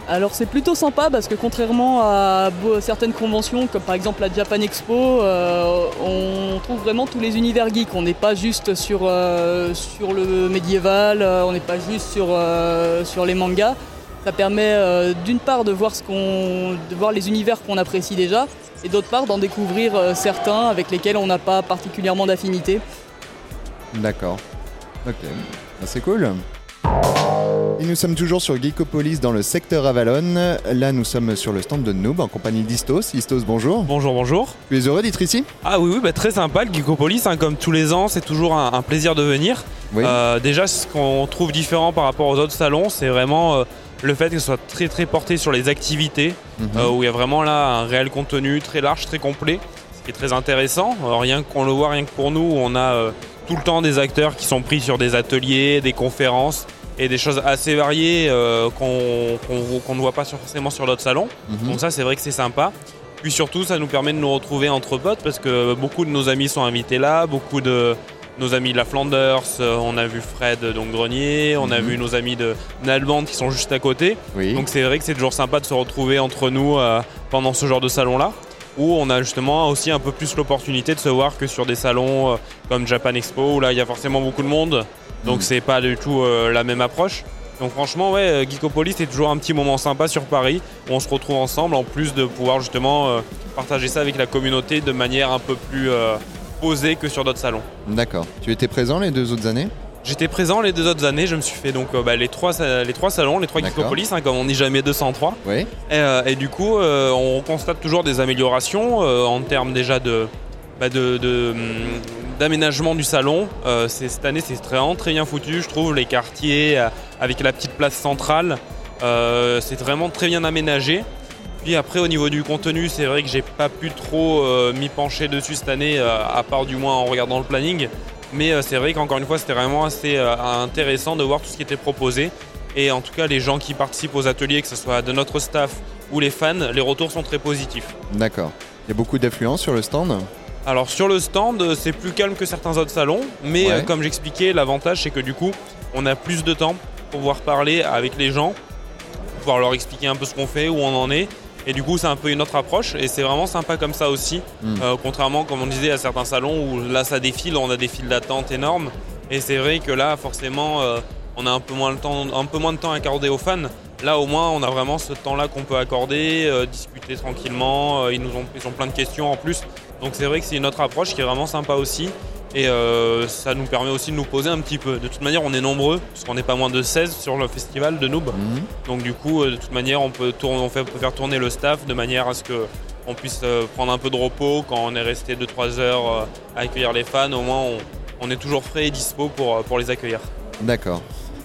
Alors c'est plutôt sympa parce que contrairement à certaines conventions comme par exemple la Japan Expo, euh, on trouve vraiment tous les univers geeks. On n'est pas juste sur, euh, le médiéval, euh, on n'est pas juste sur, les mangas. Ça permet d'une part de voir, de voir les univers qu'on apprécie déjà et d'autre part d'en découvrir certains avec lesquels on n'a pas particulièrement d'affinité. D'accord. Ok. Bah, c'est cool. Et nous sommes toujours sur Geekopolis dans le secteur Avalon. Là, nous sommes sur le stand de Noob en compagnie d'Istos. Istos, bonjour. Bonjour, bonjour. Tu es heureux d'être ici? Ah oui, oui, bah, très sympa le Geekopolis, hein, comme tous les ans, c'est toujours un, un plaisir de venir. Oui. Euh, déjà, ce qu'on trouve différent par rapport aux autres salons, c'est vraiment euh, le fait que ce soit très très porté sur les activités, Mhm. euh, où il y a vraiment là un réel contenu très large, très complet, ce qui est très intéressant. Rien qu'on le voit, rien que pour nous, on a tout le temps des acteurs qui sont pris sur des ateliers, des conférences et des choses assez variées euh, qu'on ne voit pas forcément sur d'autres salons. Mhm. Donc ça, c'est vrai que c'est sympa. Puis surtout, ça nous permet de nous retrouver entre potes parce que beaucoup de nos amis sont invités là, beaucoup de nos amis de la Flanders, euh, on a vu Fred donc Grenier, on a Mhm. vu nos amis de Nalband qui sont juste à côté. Oui. Donc c'est vrai que c'est toujours sympa de se retrouver entre nous euh, pendant ce genre de salon là où on a justement aussi un peu plus l'opportunité de se voir que sur des salons euh, comme Japan Expo où là il y a forcément beaucoup de monde donc Mhm. c'est pas du tout euh, la même approche donc franchement ouais euh, Geekopolis c'est toujours un petit moment sympa sur Paris où on se retrouve ensemble en plus de pouvoir justement euh, partager ça avec la communauté de manière un peu plus euh, posée que sur d'autres salons D'accord. Tu étais présent les deux autres années? J'étais présent les deux autres années, je me suis fait donc euh, bah, les, trois, les trois salons, les trois. Geekopolis, hein, comme on dit jamais 203. Oui. Et, euh, et du coup, euh, on constate toujours des améliorations en termes déjà de, bah, de, de, hum, d'aménagement du salon. Euh, c'est- cette année, c'est vraiment très bien foutu, je trouve. Les quartiers euh, avec la petite place centrale, euh, c'est vraiment très bien aménagé. Puis après, au niveau du contenu, c'est vrai que j'ai pas pu trop m'y pencher dessus cette année, à part du moins en regardant le planning. Mais euh, c'est vrai qu'encore une fois, c'était vraiment assez euh, intéressant de voir tout ce qui était proposé. Et en tout cas, les gens qui participent aux ateliers, que ce soit de notre staff ou les fans, les retours sont très positifs. D'accord. Il y a beaucoup d'affluence sur le stand Alors sur le stand, euh, c'est plus calme que certains autres salons, mais Ouais. comme j'expliquais, l'avantage c'est que du coup, on a plus de temps pour pouvoir parler avec les gens, pouvoir leur expliquer un peu ce qu'on fait, où on en est, Et du coup, c'est un peu une autre approche et c'est vraiment sympa comme ça aussi. Mm. Euh, contrairement, comme on disait, à certains salons où là, ça défile, on a des files d'attente énormes. Et c'est vrai que là, forcément, euh, on a un peu moins, le temps, un peu moins de temps à accorder aux fans. Là, au moins, on a vraiment ce temps-là qu'on peut accorder, euh, discuter tranquillement. Ils nous ont, ils ont plein de questions en plus. Donc c'est vrai que c'est une autre approche qui est vraiment sympa aussi. Et euh, ça nous permet aussi de nous poser un petit peu. De toute manière, on est nombreux, parce qu'on n'est pas moins de 16 sur le festival de Noob. Mhm. Donc du coup, euh, de toute manière, on peut, tourner, on fait- on peut faire tourner le staff de manière à ce que on puisse euh, prendre un peu de repos quand on est resté 2-3 heures à accueillir les fans. Au moins, on, on est toujours frais et dispo pour, pour les accueillir. D'accord.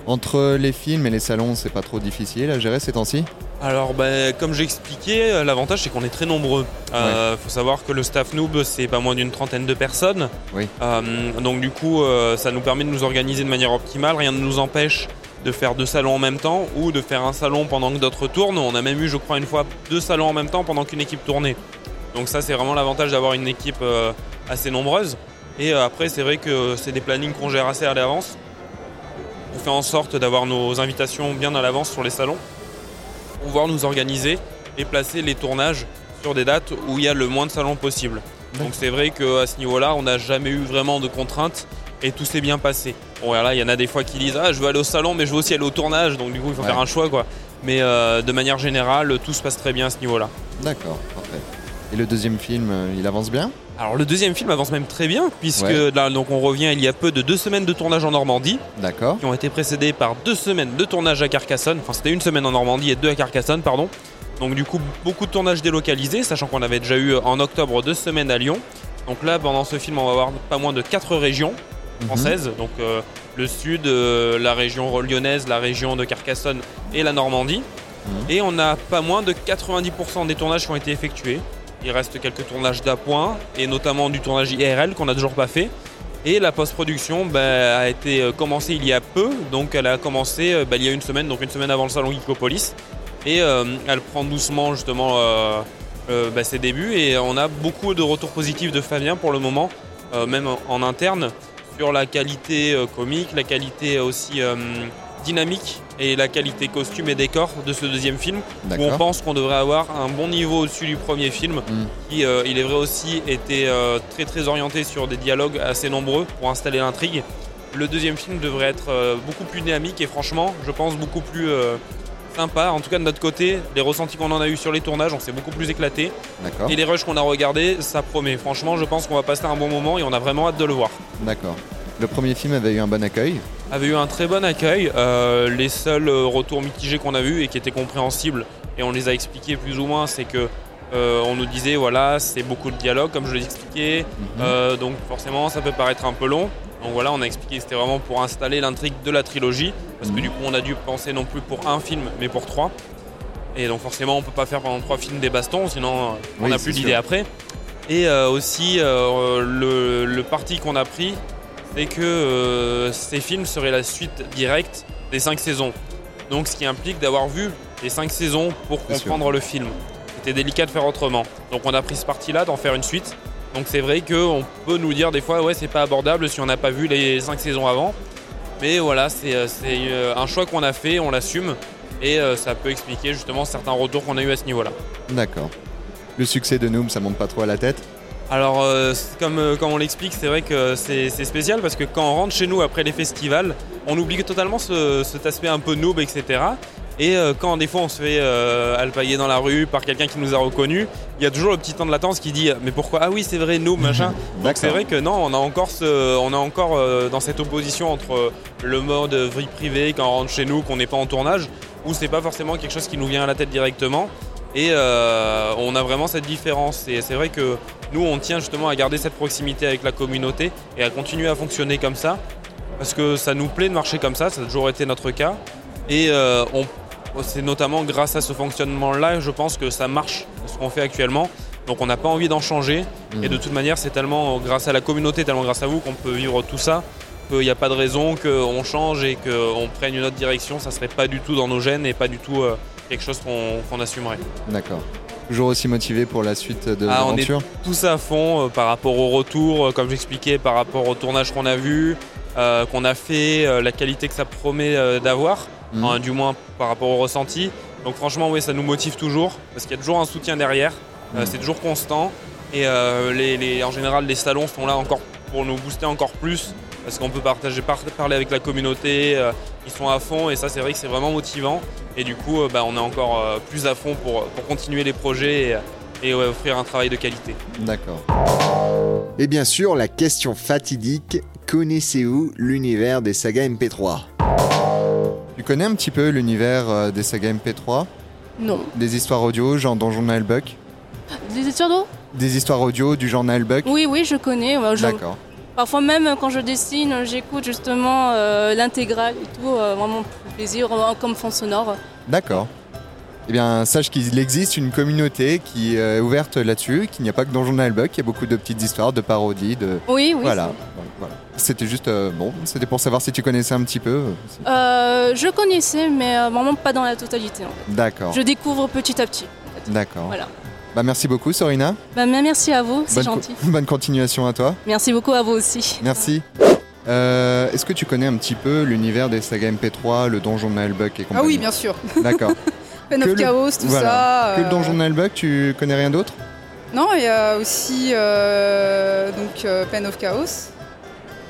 Entre les films et les salons, c'est pas trop difficile à gérer ces temps-ci? Alors, ben, comme euh, l'avantage c'est qu'on est très nombreux. Il faut savoir que le staff noob, c'est pas moins d'une trentaine de personnes. Oui. Euh, donc, du coup, euh, ça nous permet de nous organiser de manière optimale. Rien ne nous empêche de faire deux salons en même temps ou de faire un salon pendant que d'autres tournent. On a même eu, je crois, une fois deux salons en même temps pendant qu'une équipe tournait. Donc, ça, c'est vraiment l'avantage d'avoir une équipe euh, assez nombreuse. Et euh, après, c'est vrai que c'est des plannings qu'on gère assez à l'avance. On fait en sorte d'avoir nos invitations bien à l'avance sur les salons pouvoir nous organiser et placer les tournages sur des dates où il y a le moins de salons possible. Donc c'est vrai qu'à ce niveau-là, on n'a jamais eu vraiment de contraintes et tout s'est bien passé. Bon voilà, il y en a des fois qui disent ah je veux aller au salon mais je veux aussi aller au tournage donc du coup il faut Ouais. faire un choix quoi. Mais euh, de manière générale, tout se passe très bien à ce niveau-là. D'accord, parfait. Et le deuxième film, euh, il avance bien? Alors le deuxième film avance même très bien puisque Ouais. là donc on revient il y a peu de deux semaines de tournage en Normandie D'accord. qui ont été précédées par deux semaines de tournage à Carcassonne. Enfin c'était une semaine en Normandie et deux à Carcassonne pardon. Donc du coup beaucoup de tournages délocalisés sachant qu'on avait déjà eu en octobre deux semaines à Lyon. Donc là pendant ce film on va avoir pas moins de quatre régions françaises. Donc euh, le sud, euh, la région lyonnaise, la région de Carcassonne et la Normandie. Et on a pas moins de 90% des tournages qui ont été effectués. Il reste quelques tournages d'appoint et notamment du tournage IRL qu'on n'a toujours pas fait. Et la post-production bah, a été euh, commencée il y a peu, donc elle a commencé euh, bah, il y a une semaine, donc une semaine avant le salon Geekopolis. Et euh, elle prend doucement justement bah, ses débuts et on a beaucoup de retours positifs de Fabien pour le moment, même en, interne, sur la qualité comique, la qualité aussi dynamique et la qualité costume et décor de ce deuxième film où on pense qu'on devrait avoir un bon niveau au-dessus du premier film Mm. qui, euh, il est vrai aussi, était euh, très très orienté sur des dialogues assez nombreux pour installer l'intrigue. Le deuxième film devrait être euh, beaucoup plus dynamique et franchement, je pense beaucoup plus sympa. En tout cas de notre côté, les ressentis qu'on en a eu sur les tournages, on s'est beaucoup plus éclaté. Et les rushs qu'on a regardés, ça promet. Franchement, je pense qu'on va passer un bon moment et on a vraiment hâte de le voir. D'accord. Le premier film avait eu un bon accueil. Avait eu un très bon accueil. Euh, les seuls euh, retours mitigés qu'on a vus et qui étaient compréhensibles, et on les a expliqués plus ou moins, c'est que euh, on nous disait voilà, c'est beaucoup de dialogue, comme je l'ai expliqué, Euh, donc forcément ça peut paraître un peu long. Donc voilà, on a expliqué que c'était vraiment pour installer l'intrigue de la trilogie, parce que du coup on a dû penser non plus pour un film, mais pour trois. Et donc forcément on peut pas faire pendant trois films des bastons, sinon on n'a plus sûr. d'idées après. Et euh, aussi euh, le, le parti qu'on a pris, c'est que euh, ces films seraient la suite directe des cinq saisons. Donc ce qui implique d'avoir vu les cinq saisons pour sûr. comprendre le film. C'était délicat de faire autrement. Donc on a pris ce parti-là d'en faire une suite. Donc c'est vrai qu'on peut nous dire des fois ouais c'est pas abordable si on n'a pas vu les cinq saisons avant. Mais voilà, c'est euh, euh, un choix qu'on a fait, on l'assume. Et ça peut expliquer justement certains retours qu'on a eu à ce niveau-là. D'accord. Le succès de Noob, ça monte pas trop à la tête Alors, euh, comme, euh, comme on l'explique, c'est vrai que c'est spécial parce que quand on rentre chez nous après les festivals, on oublie totalement ce- cet aspect un peu noob, etc. Et euh, quand des fois on se fait alpaguer dans la rue par quelqu'un qui nous a reconnus, il y a toujours le petit temps de latence qui dit Mais pourquoi? Ah oui, c'est vrai, noob, machin. Donc c'est vrai que non, on a encore, ce, on a encore dans cette opposition entre le mode vie privée quand on rentre chez nous, qu'on n'est pas en tournage, ou c'est pas forcément quelque chose qui nous vient à la tête directement. Et euh, on a vraiment cette différence. Et c'est vrai que nous, on tient justement à garder cette proximité avec la communauté et à continuer à fonctionner comme ça. Parce que ça nous plaît de marcher comme ça, ça a toujours été notre cas. Et euh, c'est notamment grâce à ce fonctionnement-là, je pense que ça marche, ce qu'on fait actuellement. Donc on n'a pas envie d'en changer. Et de toute manière, c'est tellement grâce à la communauté, tellement grâce à vous qu'on peut vivre tout ça, qu'il n'y a pas de raison qu'on change et qu'on prenne une autre direction. Ça serait pas du tout dans nos gènes et pas du tout euh, quelque chose qu'on qu'on assumerait. D'accord. Toujours aussi motivé pour la suite de Ah, on est l'aventure tous à fond euh, par rapport au retour, euh, comme j'expliquais, par rapport au tournage qu'on a vu, euh, qu'on a fait, la qualité que ça promet d'avoir, Mhm. hein, du moins par rapport au ressenti. Donc franchement, oui, ça nous motive toujours parce qu'il y a toujours un soutien derrière. Mm. c'est toujours constant. Et les, les- en général, les salons sont là encore pour nous booster encore plus parce qu'on peut partager, par- parler avec la communauté. euh, ils sont à fond et ça, c'est vrai que c'est vraiment motivant. Et du coup, euh, bah, on est encore euh, plus à fond pour, pour continuer les projets et, et, ouais, offrir un travail de qualité. D'accord. Et bien sûr, la question fatidique connaissez-vous l'univers des sagas MP3 Tu connais un petit peu l'univers euh, des sagas MP3 Non. Des histoires audio, genre Donjon Buck? Des histoires d'eau? Des histoires audio du journal Buck? Oui, oui, je connais. je- D'accord. Parfois même euh, quand je dessine, j'écoute justement euh, l'intégrale et tout, euh, vraiment pour plaisir, euh, comme fond sonore. D'accord. Eh bien, sache qu'il existe une communauté qui est ouverte là-dessus, qu'il n'y a pas que Donjon Buck, il y a beaucoup de petites histoires, de parodies, de... Oui, oui, Voilà. C'était juste... euh, bon, c'était pour savoir si tu connaissais un petit peu. Euh, je connaissais, mais euh, vraiment pas dans la totalité. en fait. D'accord. Je découvre petit à petit. D'accord. Voilà. Bah, merci beaucoup, Sorina. Bah, merci à vous, c'est co- gentil. bonne continuation à toi. Merci beaucoup à vous aussi. Merci. Euh, Est-ce que tu connais un petit peu l'univers des sagas MP3, le donjon de Nullbuck et compagnie Ah oui, bien sûr. D'accord. Pen of le- Chaos, tout voilà. ça. Que le euh, donjon de tu connais rien d'autre? Non, il y a aussi euh, donc euh, Pen of Chaos.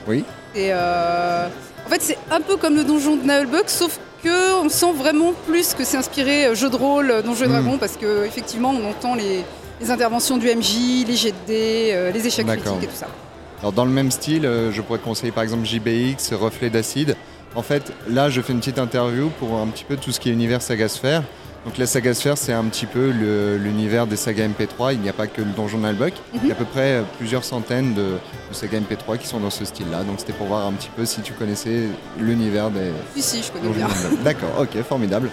Oui. Et euh, en fait, c'est un peu comme le donjon de Nullbuck, sauf que on sent vraiment plus que c'est inspiré euh, jeu de rôle, euh, donjon et Mm. dragon, parce que effectivement, on entend les, les interventions du MJ, les jets de dés, euh, les échecs critiques et tout ça. Alors dans le même style, je pourrais te conseiller par exemple JBX, Reflet d'acide. En fait, là, je fais une petite interview pour un petit peu tout ce qui est univers sagasphère. Donc la sagasphère, c'est un petit peu l'univers des sagas MP3. Il n'y a pas que le donjon Nalbuck. Il y a à peu près euh, plusieurs centaines de, de sagas MP3 qui sont dans ce style-là. Donc c'était pour voir un petit peu si tu connaissais l'univers des Si, si, je connais bien. Nalbuck. D'accord, ok, formidable.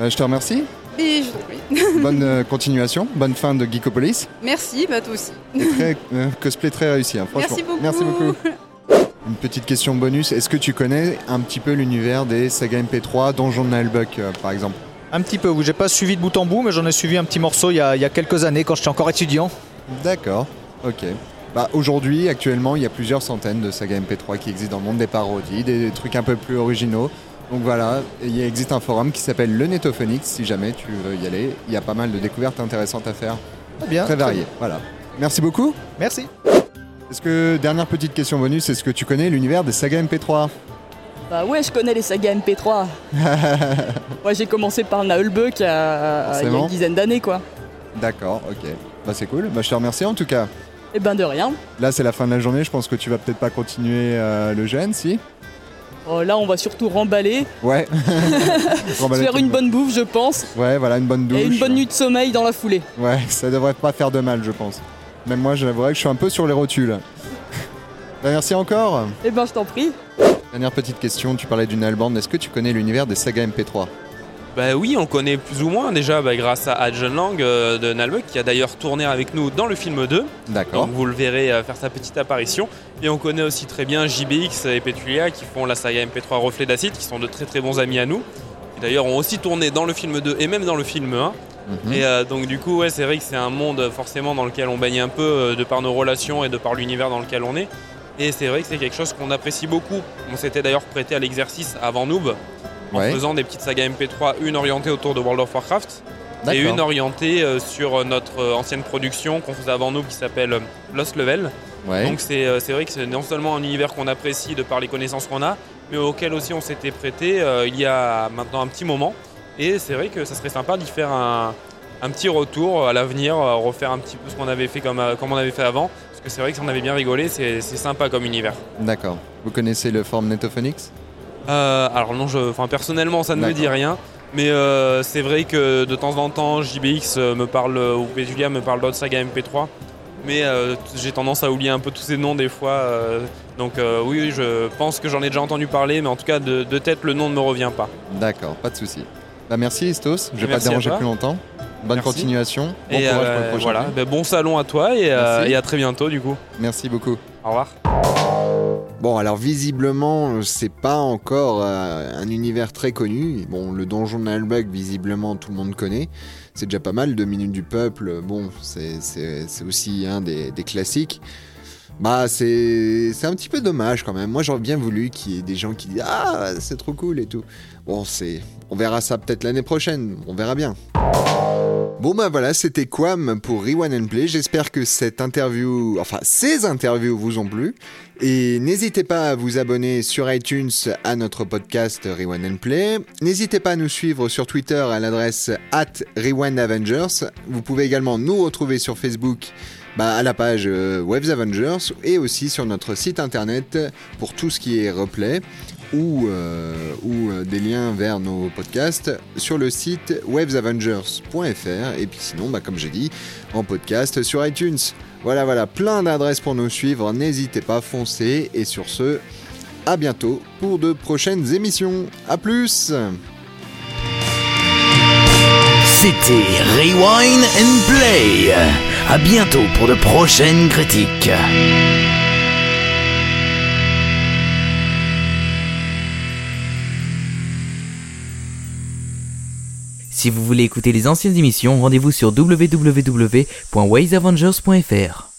Euh, je te remercie. Et je prie. Bonne euh, continuation, bonne fin de Geekopolis. Merci, bah toi aussi. Et très, euh, cosplay très réussi, hein, franchement. Merci beaucoup. beaucoup. Une petite question bonus, est-ce que tu connais un petit peu l'univers des sagas MP3, Donjon de Nullbuck euh, par exemple? Un petit peu, oui, j'ai pas suivi de bout en bout, mais j'en ai suivi un petit morceau il y a, il y a quelques années quand j'étais encore étudiant. D'accord, ok. Bah, Aujourd'hui, actuellement, il y a plusieurs centaines de sagas MP3 qui existent dans le monde des parodies, des trucs un peu plus originaux. Donc voilà, il existe un forum qui s'appelle le Netophonix, si jamais tu veux y aller. Il y a pas mal de découvertes intéressantes à faire. bien, Très très variées, voilà. Merci beaucoup. Merci. Est-ce que, dernière petite question bonus, est-ce que tu connais l'univers des sagas MP3 Bah ouais, je connais les sagas MP3. ouais, j'ai commencé par Naulbuck il y a, une dizaine d'années, quoi. D'accord, ok. Bah c'est cool, bah, je te remercie en tout cas. Et ben de rien. Là c'est la fin de la journée, je pense que tu vas peut-être pas continuer euh, le gène, si? Oh, là, on va surtout remballer, Ouais. Remballer faire une bonne bouffe, je pense. Ouais, voilà, une bonne douche. et une bonne nuit de sommeil dans la foulée. Ouais, ça devrait pas faire de mal, je pense. Même moi, j'avouerais que je suis un peu sur les rotules. Bah, merci encore. Et ben je t'en prie. Dernière petite question, tu parlais d'une albande, est-ce que tu connais l'univers des sagas MP3 Bah oui, on connaît plus ou moins déjà bah, grâce à John Lang euh, de Nalbuck qui a d'ailleurs tourné avec nous dans le film 2. D'accord. Donc vous le verrez euh, faire sa petite apparition. Et on connaît aussi très bien JBX et Petulia qui font la saga MP3 Reflet d'Acide, qui sont de très très bons amis à nous. Qui d'ailleurs ont aussi tourné dans le film 2 et même dans le film 1. Mhm. Et euh, donc du coup, ouais, c'est vrai que c'est un monde forcément dans lequel on baigne un peu de par nos relations et de par l'univers dans lequel on est. Et c'est vrai que c'est quelque chose qu'on apprécie beaucoup. On s'était d'ailleurs prêté à l'exercice avant Noob en Ouais. faisant des petites sagas MP3, une orientée autour de World of Warcraft et une orientée euh, sur euh, notre euh, ancienne production qu'on faisait avant Noob qui s'appelle Lost Level. Ouais. Donc c'est vrai que c'est non seulement un univers qu'on apprécie de par les connaissances qu'on a, mais auquel aussi on s'était prêté il y a maintenant un petit moment. Et c'est vrai que ça serait sympa d'y faire un, un petit retour à l'avenir, refaire un petit peu ce qu'on avait fait comme, comme on avait fait avant. C'est vrai que on avait bien rigolé, c'est sympa comme univers. D'accord. Vous connaissez le forum Netophonix? Euh, alors non, je, enfin, personnellement ça ne me dit rien. Mais euh, c'est vrai que de temps en temps, JBX euh, me parle, euh, ou Julia me parle d'autres sagas MP3. Mais euh, j'ai tendance à oublier un peu tous ces noms des fois. donc oui, oui, je pense que j'en ai déjà entendu parler, mais en tout cas de, de tête, le nom ne me revient pas. D'accord, pas de souci. Bah merci Istos, je vais pas te déranger plus longtemps. Bonne Merci. continuation. Bon et courage pour euh, le prochain voilà. Ben, bon salon à toi et, euh, et à très bientôt du coup. Merci beaucoup. Au revoir. Bon, alors visiblement, c'est pas encore euh, un univers très connu. Bon, le donjon de Nalbuck, visiblement, tout le monde connaît. C'est déjà pas mal. Deux minutes du peuple, bon, c'est- aussi un des, des classiques. Bah c'est un petit peu dommage quand même. Moi j'aurais bien voulu qu'il y ait des gens qui disent ah c'est trop cool et tout. Bon c'est on verra ça peut-être l'année prochaine, on verra bien. Bon bah voilà, c'était Quam pour Rewind and Play. J'espère que cette interview, enfin ces interviews vous ont plu. Et n'hésitez pas à vous abonner sur iTunes à notre podcast Rewind and Play. N'hésitez pas à nous suivre sur Twitter à l'adresse at Rewind Avengers. Vous pouvez également nous retrouver sur Facebook bah, à la page euh, Avengers et aussi sur notre site internet pour tout ce qui est replay ou, euh, euh, des liens vers nos podcasts sur le site wavesavengers.fr et puis sinon, bah, comme j'ai dit, en podcast sur iTunes. Voilà, voilà, plein d'adresses pour nous suivre. N'hésitez pas, foncez. Et sur ce, à bientôt pour de prochaines émissions. A plus C'était Rewind and Play. À bientôt pour de prochaines critiques. Si vous voulez écouter les anciennes émissions, rendez-vous sur www.waysavengers.fr.